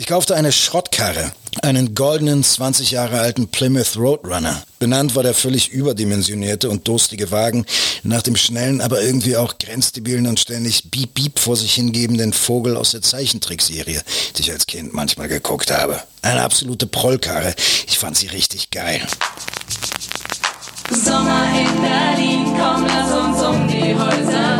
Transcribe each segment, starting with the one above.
Ich kaufte eine Schrottkarre, einen goldenen 20 Jahre alten Plymouth Roadrunner. Benannt war der völlig überdimensionierte und durstige Wagen nach dem schnellen, aber irgendwie auch grenzdebilen und ständig Beep Beep vor sich hingebenden Vogel aus der Zeichentrickserie, die ich als Kind manchmal geguckt habe. Eine absolute Prollkarre. Ich fand sie richtig geil. Sommer in Berlin, komm, lass uns um die Häuser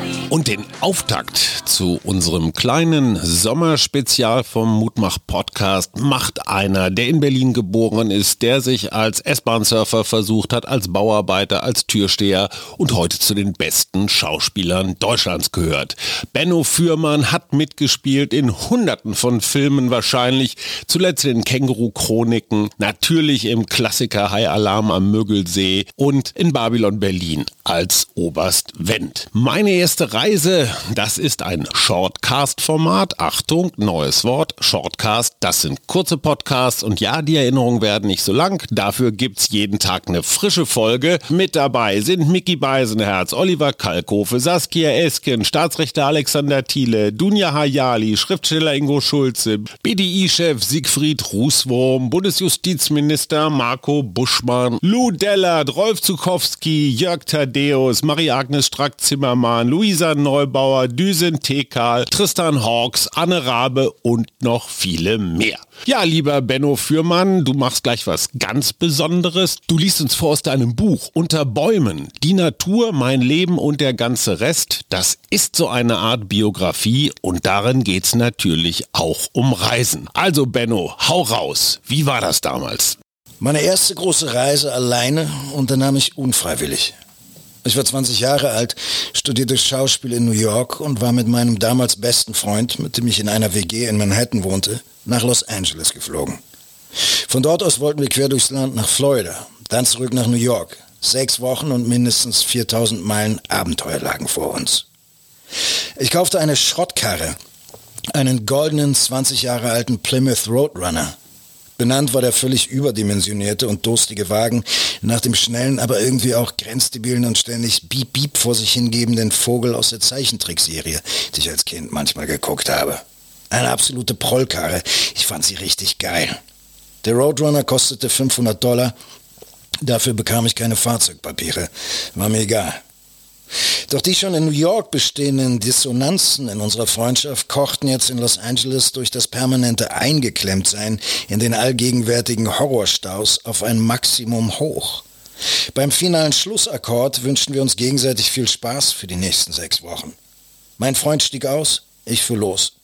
Und den Auftakt zu unserem kleinen Sommerspezial vom Mutmach Podcast macht einer, der in Berlin geboren ist, der sich als S-Bahn-Surfer versucht hat, als Bauarbeiter, als Türsteher und heute zu den besten Schauspielern Deutschlands gehört. Benno Fürmann hat mitgespielt in hunderten von Filmen wahrscheinlich, zuletzt in Känguru-Chroniken, natürlich im Klassiker High Alarm am Mögelsee und in Babylon Berlin als Oberst Wendt. Meine erste Reise, das ist ein Shortcast-Format. Achtung, neues Wort, Shortcast. Das sind kurze Podcasts und ja, die Erinnerungen werden nicht so lang. Dafür gibt's jeden Tag eine frische Folge. Mit dabei sind Mickey Beisenherz, Oliver Kalkofe, Saskia Esken, Staatsrechter Alexander Thiele, Dunja Hayali, Schriftsteller Ingo Schulze, BDI-Chef Siegfried Rußwurm, Bundesjustizminister Marco Buschmann, Lou Dellert, Rolf Zukowski, Jörg Thaddeus, Marie-Agnes Strack-Zimmermann, Luisa Neubauer, Düsen Tekal, Tristan Hawks, Anne Rabe und noch viele mehr. Ja, lieber Benno Fürmann, du machst gleich was ganz Besonderes. Du liest uns vor aus deinem Buch Unter Bäumen. Die Natur, mein Leben und der ganze Rest. Das ist so eine Art Biografie und darin geht's natürlich auch um Reisen. Also Benno, hau raus. Wie war das damals? Meine erste große Reise alleine unternahm ich unfreiwillig. Ich war 20 Jahre alt, studierte Schauspiel in New York und war mit meinem damals besten Freund, mit dem ich in einer WG in Manhattan wohnte, nach Los Angeles geflogen. Von dort aus wollten wir quer durchs Land nach Florida, dann zurück nach New York. Sechs Wochen und mindestens 4000 Meilen Abenteuer lagen vor uns. Ich kaufte eine Schrottkarre, einen goldenen 20 Jahre alten Plymouth Roadrunner. Benannt war der völlig überdimensionierte und durstige Wagen nach dem schnellen, aber irgendwie auch grenzdebilen und ständig Beep Beep vor sich hingebenden Vogel aus der Zeichentrickserie, die ich als Kind manchmal geguckt habe. Eine absolute Prollkarre. Ich fand sie richtig geil. Der Roadrunner kostete 500 Dollar. Dafür bekam ich keine Fahrzeugpapiere. War mir egal. Doch die schon in New York bestehenden Dissonanzen in unserer Freundschaft kochten jetzt in Los Angeles durch das permanente Eingeklemmtsein in den allgegenwärtigen Horrorstaus auf ein Maximum hoch. Beim finalen Schlussakkord wünschten wir uns gegenseitig viel Spaß für die nächsten sechs Wochen. Mein Freund stieg aus, ich fuhr los.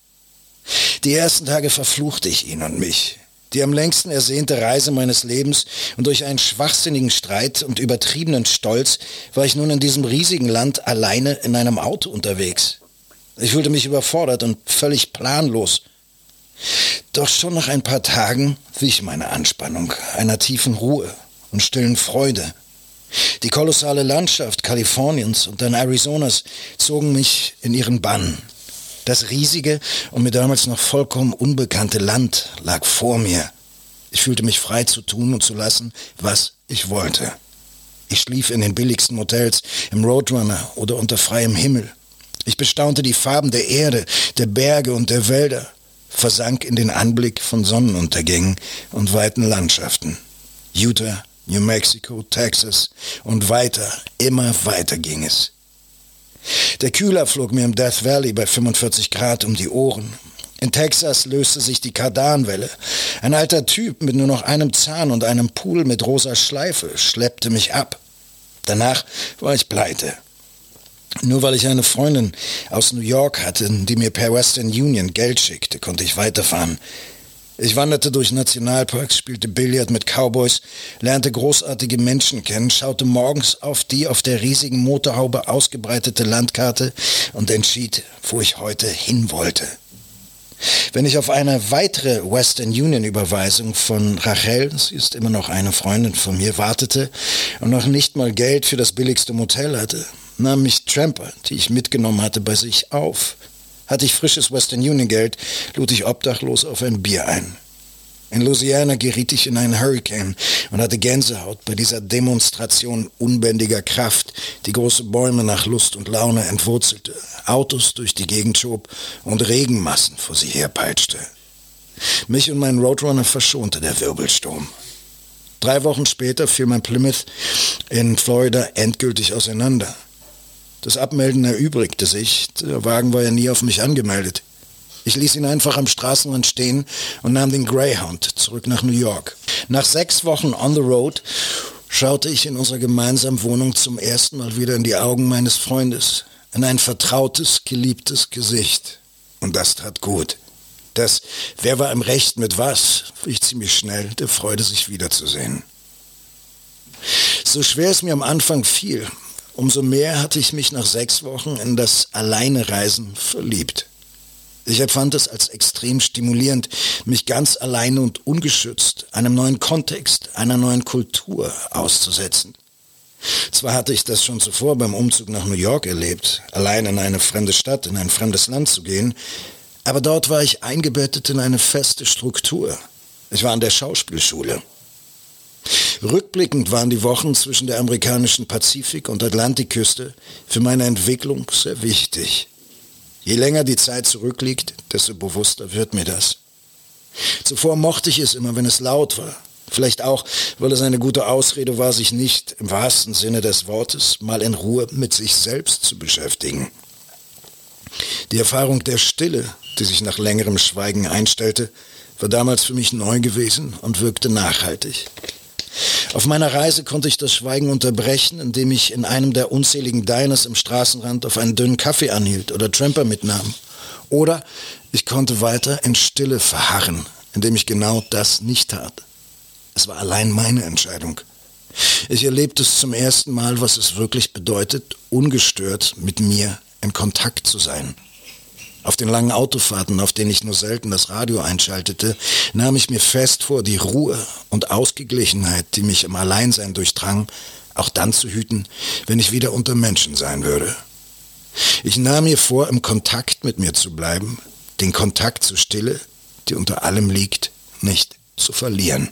Die ersten Tage verfluchte ich ihn und mich die am längsten ersehnte Reise meines Lebens und durch einen schwachsinnigen Streit und übertriebenen Stolz war ich nun in diesem riesigen Land alleine in einem Auto unterwegs. Ich fühlte mich überfordert und völlig planlos. Doch schon nach ein paar Tagen wich meine Anspannung einer tiefen Ruhe und stillen Freude. Die kolossale Landschaft Kaliforniens und dann Arizonas zogen mich in ihren Bann. Das riesige und mir damals noch vollkommen unbekannte Land lag vor mir. Ich fühlte mich frei zu tun und zu lassen, was ich wollte. Ich schlief in den billigsten Motels, im Roadrunner oder unter freiem Himmel. Ich bestaunte die Farben der Erde, der Berge und der Wälder, versank in den Anblick von Sonnenuntergängen und weiten Landschaften. Utah, New Mexico, Texas und weiter, immer weiter ging es. Der Kühler flog mir im Death Valley bei 45 Grad um die Ohren. In Texas löste sich die Kardanwelle. Ein alter Typ mit nur noch einem Zahn und einem Pool mit rosa Schleife schleppte mich ab. Danach war ich pleite. Nur weil ich eine Freundin aus New York hatte, die mir per Western Union Geld schickte, konnte ich weiterfahren. Ich wanderte durch Nationalparks, spielte Billard mit Cowboys, lernte großartige Menschen kennen, schaute morgens auf die auf der riesigen Motorhaube ausgebreitete Landkarte und entschied, wo ich heute hin wollte. Wenn ich auf eine weitere Western Union Überweisung von Rachel, sie ist immer noch eine Freundin von mir, wartete und noch nicht mal Geld für das billigste Motel hatte, nahmen mich Tramper, die ich mitgenommen hatte, bei sich auf. Hatte ich frisches Western Union Geld, lud ich obdachlos auf ein Bier ein. In Louisiana geriet ich in einen Hurricane und hatte Gänsehaut bei dieser Demonstration unbändiger Kraft, die große Bäume nach Lust und Laune entwurzelte, Autos durch die Gegend schob und Regenmassen vor sie herpeitschte. Mich und meinen Roadrunner verschonte der Wirbelsturm. Drei Wochen später fiel mein Plymouth in Florida endgültig auseinander. Das Abmelden erübrigte sich, der Wagen war ja nie auf mich angemeldet. Ich ließ ihn einfach am Straßenrand stehen und nahm den Greyhound zurück nach New York. Nach sechs Wochen on the road schaute ich in unserer gemeinsamen Wohnung zum ersten Mal wieder in die Augen meines Freundes, in ein vertrautes, geliebtes Gesicht. Und das tat gut. Das, wer war im Recht mit was, ich ziemlich schnell, der Freude, sich wiederzusehen. So schwer es mir am Anfang fiel, umso mehr hatte ich mich nach sechs Wochen in das Alleinereisen verliebt. Ich empfand es als extrem stimulierend, mich ganz alleine und ungeschützt einem neuen Kontext, einer neuen Kultur auszusetzen. Zwar hatte ich das schon zuvor beim Umzug nach New York erlebt, allein in eine fremde Stadt, in ein fremdes Land zu gehen, aber dort war ich eingebettet in eine feste Struktur. Ich war an der Schauspielschule. Rückblickend waren die Wochen zwischen der amerikanischen Pazifik- und Atlantikküste für meine Entwicklung sehr wichtig. Je länger die Zeit zurückliegt, desto bewusster wird mir das. Zuvor mochte ich es immer, wenn es laut war. Vielleicht auch, weil es eine gute Ausrede war, sich nicht im wahrsten Sinne des Wortes mal in Ruhe mit sich selbst zu beschäftigen. Die Erfahrung der Stille, die sich nach längerem Schweigen einstellte, war damals für mich neu gewesen und wirkte nachhaltig. Auf meiner Reise konnte ich das Schweigen unterbrechen, indem ich in einem der unzähligen Diners im Straßenrand auf einen dünnen Kaffee anhielt oder Tramper mitnahm. Oder ich konnte weiter in Stille verharren, indem ich genau das nicht tat. Es war allein meine Entscheidung. Ich erlebte es zum ersten Mal, was es wirklich bedeutet, ungestört mit mir in Kontakt zu sein. Auf den langen Autofahrten, auf denen ich nur selten das Radio einschaltete, nahm ich mir fest vor, die Ruhe und Ausgeglichenheit, die mich im Alleinsein durchdrang, auch dann zu hüten, wenn ich wieder unter Menschen sein würde. Ich nahm mir vor, im Kontakt mit mir zu bleiben, den Kontakt zur Stille, die unter allem liegt, nicht zu verlieren.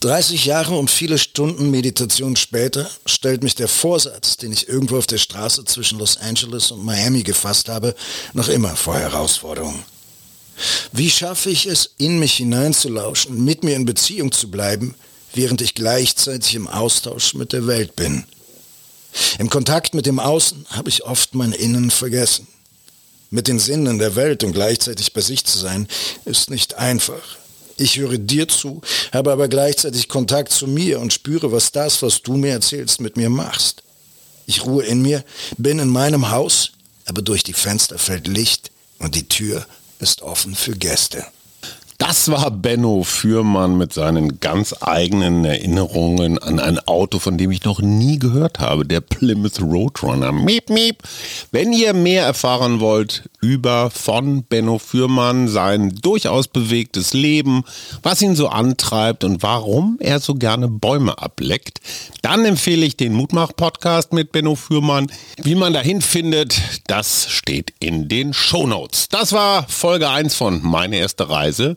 30 Jahre und viele Stunden Meditation später stellt mich der Vorsatz, den ich irgendwo auf der Straße zwischen Los Angeles und Miami gefasst habe, noch immer vor Herausforderungen. Wie schaffe ich es, in mich hineinzulauschen, mit mir in Beziehung zu bleiben, während ich gleichzeitig im Austausch mit der Welt bin? Im Kontakt mit dem Außen habe ich oft mein Innen vergessen. Mit den Sinnen der Welt und gleichzeitig bei sich zu sein, ist nicht einfach. Ich höre dir zu, habe aber gleichzeitig Kontakt zu mir und spüre, was das, was du mir erzählst, mit mir machst. Ich ruhe in mir, bin in meinem Haus, aber durch die Fenster fällt Licht und die Tür ist offen für Gäste. Das war Benno Fürmann mit seinen ganz eigenen Erinnerungen an ein Auto, von dem ich noch nie gehört habe, der Plymouth Roadrunner. Miep, miep. Wenn ihr mehr erfahren wollt über von Benno Fürmann, sein durchaus bewegtes Leben, was ihn so antreibt und warum er so gerne Bäume ableckt, dann empfehle ich den Mutmach-Podcast mit Benno Fürmann. Wie man dahin findet, das steht in den Shownotes. Das war Folge 1 von Meine erste Reise.